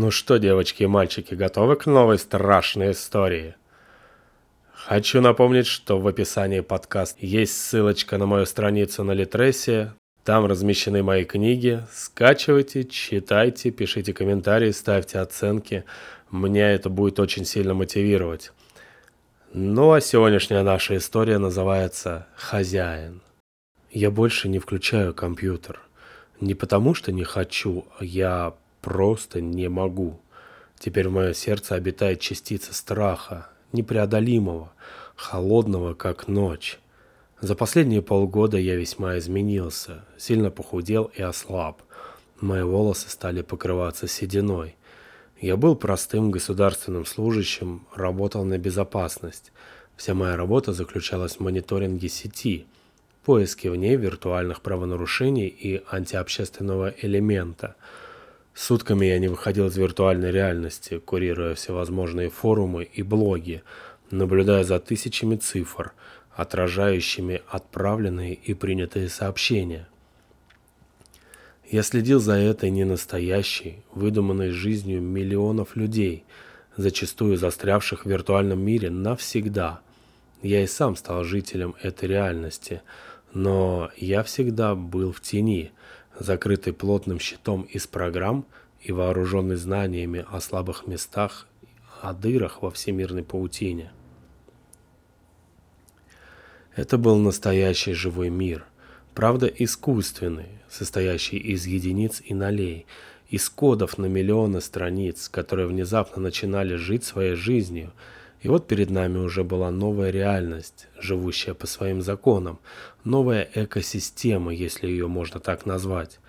Ну что, девочки и мальчики, готовы к новой страшной истории? Хочу напомнить, что в описании подкаста есть ссылочка на мою страницу на Литресе. Там размещены мои книги. Скачивайте, читайте, пишите комментарии, ставьте оценки. Меня это будет очень сильно мотивировать. Ну а сегодняшняя наша история называется «Хозяин». Я больше не включаю компьютер. Не потому, что не хочу, а я просто не могу. Теперь в мое сердце обитает частица страха, непреодолимого, холодного, как ночь. За последние полгода я весьма изменился, сильно похудел и ослаб. Мои волосы стали покрываться сединой. Я был простым государственным служащим, работал на безопасность. Вся моя работа заключалась в мониторинге сети, поиске в ней виртуальных правонарушений и антиобщественного элемента – Сутками я не выходил из виртуальной реальности, курируя всевозможные форумы и блоги, наблюдая за тысячами цифр, отражающими отправленные и принятые сообщения. Я следил за этой ненастоящей, выдуманной жизнью миллионов людей, зачастую застрявших в виртуальном мире навсегда. Я и сам стал жителем этой реальности, но я всегда был в тени, закрытый плотным щитом из программ и вооруженный знаниями о слабых местах, о дырах во всемирной паутине. Это был настоящий живой мир, правда искусственный, состоящий из единиц и нолей, из кодов на миллионы страниц, которые внезапно начинали жить своей жизнью – и вот перед нами уже была новая реальность, живущая по своим законам, новая экосистема, если ее можно так назвать.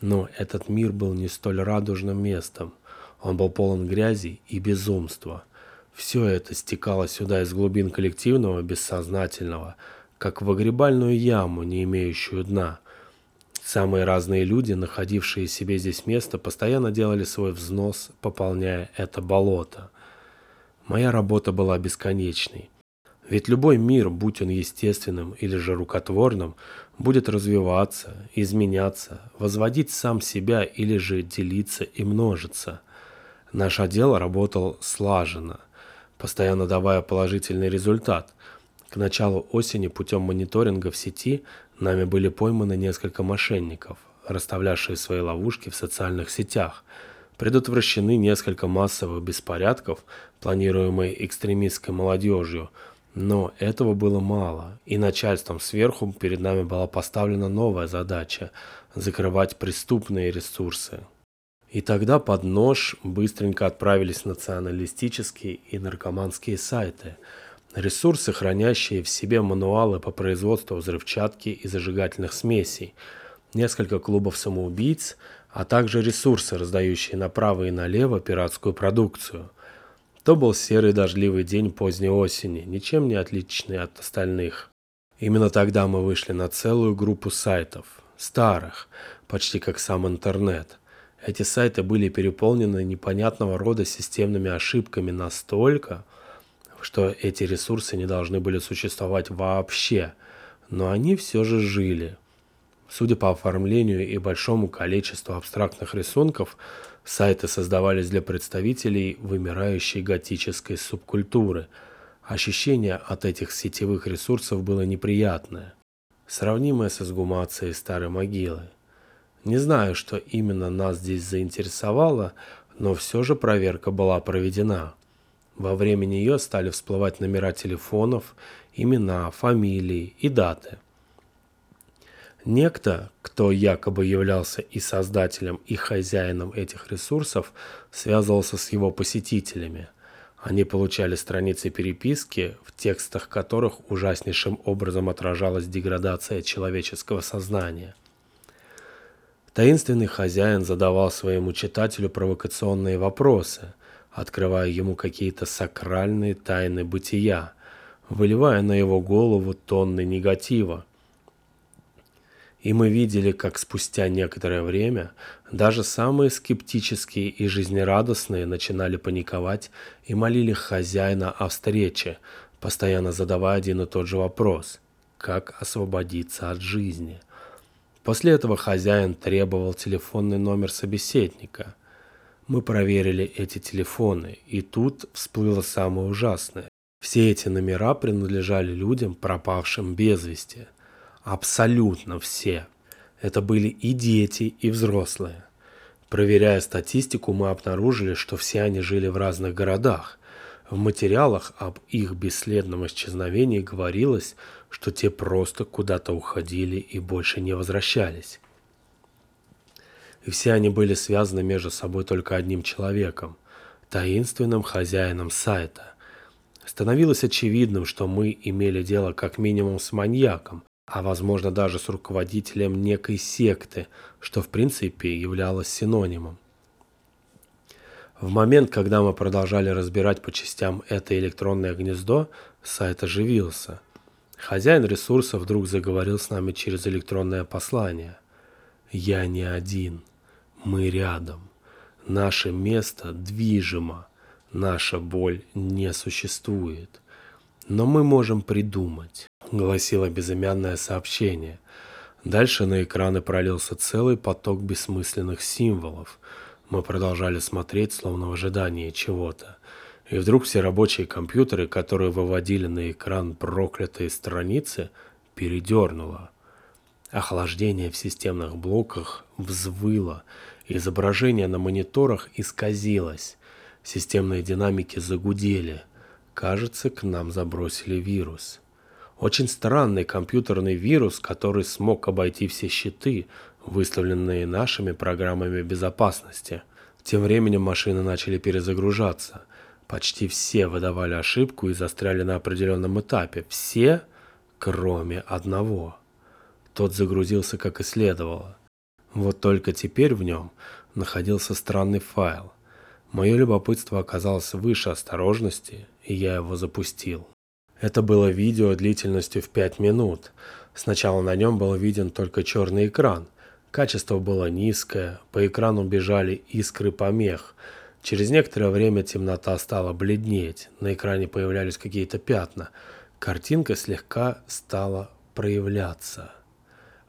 Но этот мир был не столь радужным местом. Он был полон грязи и безумства. Все это стекало сюда из глубин коллективного бессознательного, как в выгребальную яму, не имеющую дна. Самые разные люди, находившие себе здесь место, постоянно делали свой взнос, пополняя это болото – Моя работа была бесконечной. Ведь любой мир, будь он естественным или же рукотворным, будет развиваться, изменяться, возводить сам себя или же делиться и множиться. Наш отдел работал слаженно, постоянно давая положительный результат. К началу осени путем мониторинга в сети нами были пойманы несколько мошенников, расставлявшие свои ловушки в социальных сетях – предотвращены несколько массовых беспорядков, планируемые экстремистской молодежью, но этого было мало, и начальством сверху перед нами была поставлена новая задача – закрывать преступные ресурсы. И тогда под нож быстренько отправились националистические и наркоманские сайты – Ресурсы, хранящие в себе мануалы по производству взрывчатки и зажигательных смесей, несколько клубов самоубийц, а также ресурсы, раздающие направо и налево пиратскую продукцию. То был серый дождливый день поздней осени, ничем не отличный от остальных. Именно тогда мы вышли на целую группу сайтов, старых, почти как сам интернет. Эти сайты были переполнены непонятного рода системными ошибками настолько, что эти ресурсы не должны были существовать вообще, но они все же жили – Судя по оформлению и большому количеству абстрактных рисунков, сайты создавались для представителей вымирающей готической субкультуры. Ощущение от этих сетевых ресурсов было неприятное, сравнимое с изгумацией старой могилы. Не знаю, что именно нас здесь заинтересовало, но все же проверка была проведена. Во время нее стали всплывать номера телефонов, имена, фамилии и даты – Некто, кто якобы являлся и создателем, и хозяином этих ресурсов, связывался с его посетителями. Они получали страницы переписки, в текстах которых ужаснейшим образом отражалась деградация человеческого сознания. Таинственный хозяин задавал своему читателю провокационные вопросы, открывая ему какие-то сакральные тайны бытия, выливая на его голову тонны негатива – и мы видели, как спустя некоторое время даже самые скептические и жизнерадостные начинали паниковать и молили хозяина о встрече, постоянно задавая один и тот же вопрос – как освободиться от жизни. После этого хозяин требовал телефонный номер собеседника. Мы проверили эти телефоны, и тут всплыло самое ужасное. Все эти номера принадлежали людям, пропавшим без вести. Абсолютно все. Это были и дети, и взрослые. Проверяя статистику, мы обнаружили, что все они жили в разных городах. В материалах об их бесследном исчезновении говорилось, что те просто куда-то уходили и больше не возвращались. И все они были связаны между собой только одним человеком – таинственным хозяином сайта. Становилось очевидным, что мы имели дело как минимум с маньяком, а возможно даже с руководителем некой секты, что в принципе являлось синонимом. В момент, когда мы продолжали разбирать по частям это электронное гнездо, сайт оживился. Хозяин ресурса вдруг заговорил с нами через электронное послание. «Я не один. Мы рядом. Наше место движимо. Наша боль не существует. Но мы можем придумать гласило безымянное сообщение. Дальше на экраны пролился целый поток бессмысленных символов. Мы продолжали смотреть, словно в ожидании чего-то. И вдруг все рабочие компьютеры, которые выводили на экран проклятые страницы, передернуло. Охлаждение в системных блоках взвыло, изображение на мониторах исказилось, системные динамики загудели. Кажется, к нам забросили вирус. Очень странный компьютерный вирус, который смог обойти все щиты, выставленные нашими программами безопасности. Тем временем машины начали перезагружаться. Почти все выдавали ошибку и застряли на определенном этапе. Все, кроме одного. Тот загрузился как и следовало. Вот только теперь в нем находился странный файл. Мое любопытство оказалось выше осторожности, и я его запустил. Это было видео длительностью в 5 минут. Сначала на нем был виден только черный экран. Качество было низкое, по экрану бежали искры помех. Через некоторое время темнота стала бледнеть, на экране появлялись какие-то пятна. Картинка слегка стала проявляться.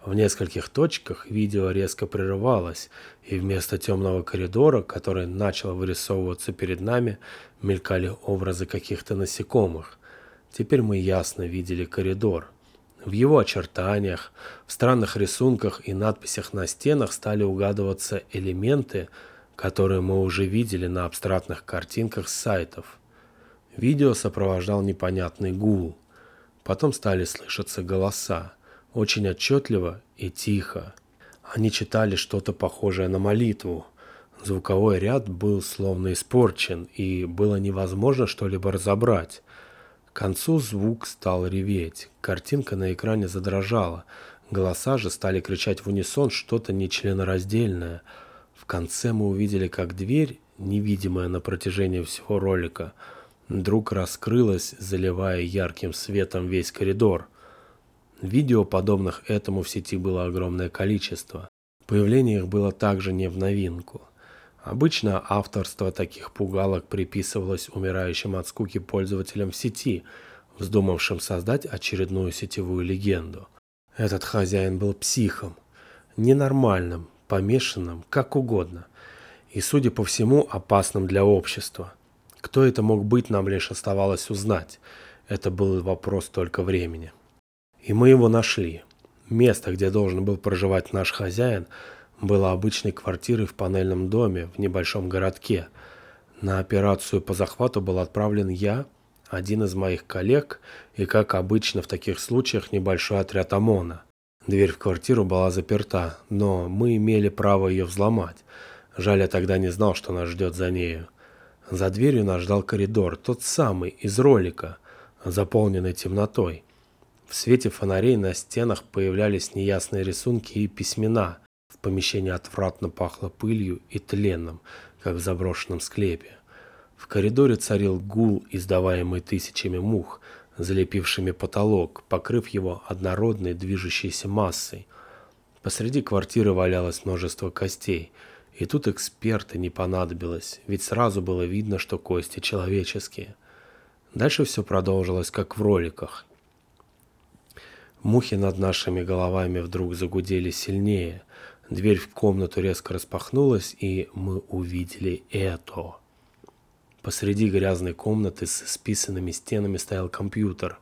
В нескольких точках видео резко прерывалось, и вместо темного коридора, который начал вырисовываться перед нами, мелькали образы каких-то насекомых. Теперь мы ясно видели коридор. В его очертаниях, в странных рисунках и надписях на стенах стали угадываться элементы, которые мы уже видели на абстрактных картинках с сайтов. Видео сопровождал непонятный гул. Потом стали слышаться голоса, очень отчетливо и тихо. Они читали что-то похожее на молитву. Звуковой ряд был словно испорчен, и было невозможно что-либо разобрать. К концу звук стал реветь, картинка на экране задрожала, голоса же стали кричать в унисон что-то нечленораздельное. В конце мы увидели, как дверь, невидимая на протяжении всего ролика, вдруг раскрылась, заливая ярким светом весь коридор. Видео, подобных этому в сети было огромное количество. Появление их было также не в новинку – Обычно авторство таких пугалок приписывалось умирающим от скуки пользователям в сети, вздумавшим создать очередную сетевую легенду. Этот хозяин был психом, ненормальным, помешанным, как угодно, и, судя по всему, опасным для общества. Кто это мог быть, нам лишь оставалось узнать. Это был вопрос только времени. И мы его нашли. Место, где должен был проживать наш хозяин – была обычной квартирой в панельном доме в небольшом городке. На операцию по захвату был отправлен я, один из моих коллег и, как обычно в таких случаях, небольшой отряд ОМОНа. Дверь в квартиру была заперта, но мы имели право ее взломать. Жаль, я тогда не знал, что нас ждет за нею. За дверью нас ждал коридор, тот самый, из ролика, заполненный темнотой. В свете фонарей на стенах появлялись неясные рисунки и письмена. В помещении отвратно пахло пылью и тленом, как в заброшенном склепе. В коридоре царил гул, издаваемый тысячами мух, залепившими потолок, покрыв его однородной движущейся массой. Посреди квартиры валялось множество костей, и тут эксперты не понадобилось, ведь сразу было видно, что кости человеческие. Дальше все продолжилось, как в роликах. Мухи над нашими головами вдруг загудели сильнее – Дверь в комнату резко распахнулась, и мы увидели это. Посреди грязной комнаты с списанными стенами стоял компьютер.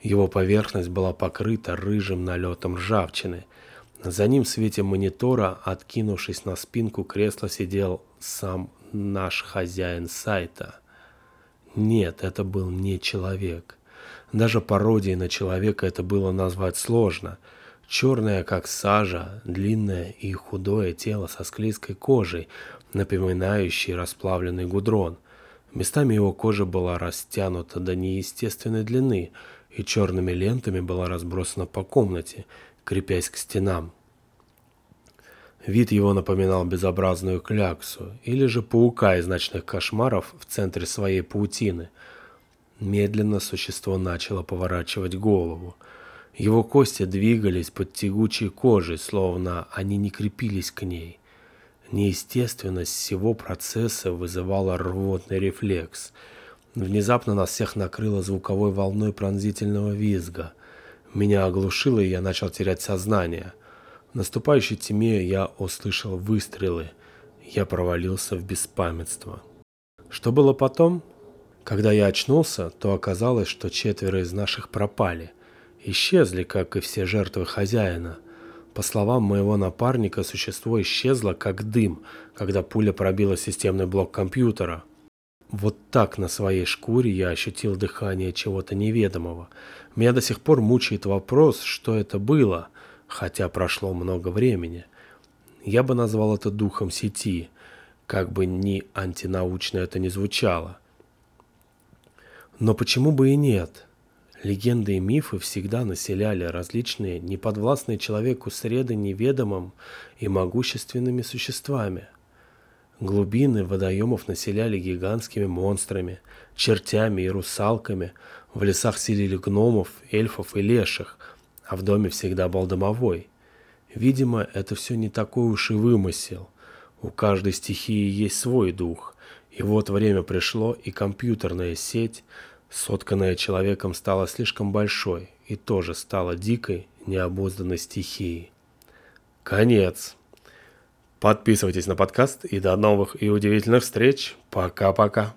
Его поверхность была покрыта рыжим налетом ржавчины. За ним в свете монитора, откинувшись на спинку кресла, сидел сам наш хозяин сайта. Нет, это был не человек. Даже пародией на человека это было назвать сложно. Черное, как сажа, длинное и худое тело со склизкой кожей, напоминающей расплавленный гудрон. Местами его кожа была растянута до неестественной длины и черными лентами была разбросана по комнате, крепясь к стенам. Вид его напоминал безобразную кляксу или же паука из ночных кошмаров в центре своей паутины. Медленно существо начало поворачивать голову. Его кости двигались под тягучей кожей, словно они не крепились к ней. Неестественность всего процесса вызывала рвотный рефлекс. Внезапно нас всех накрыло звуковой волной пронзительного визга. Меня оглушило, и я начал терять сознание – в наступающей тьме я услышал выстрелы. Я провалился в беспамятство. Что было потом? Когда я очнулся, то оказалось, что четверо из наших пропали. Исчезли, как и все жертвы хозяина. По словам моего напарника, существо исчезло как дым, когда пуля пробила системный блок компьютера. Вот так на своей шкуре я ощутил дыхание чего-то неведомого. Меня до сих пор мучает вопрос, что это было – хотя прошло много времени. Я бы назвал это духом сети, как бы ни антинаучно это ни звучало. Но почему бы и нет? Легенды и мифы всегда населяли различные, неподвластные человеку среды неведомым и могущественными существами. Глубины водоемов населяли гигантскими монстрами, чертями и русалками, в лесах селили гномов, эльфов и леших – а в доме всегда был домовой. Видимо, это все не такой уж и вымысел. У каждой стихии есть свой дух. И вот время пришло, и компьютерная сеть, сотканная человеком, стала слишком большой и тоже стала дикой, необузданной стихией. Конец. Подписывайтесь на подкаст и до новых и удивительных встреч. Пока-пока.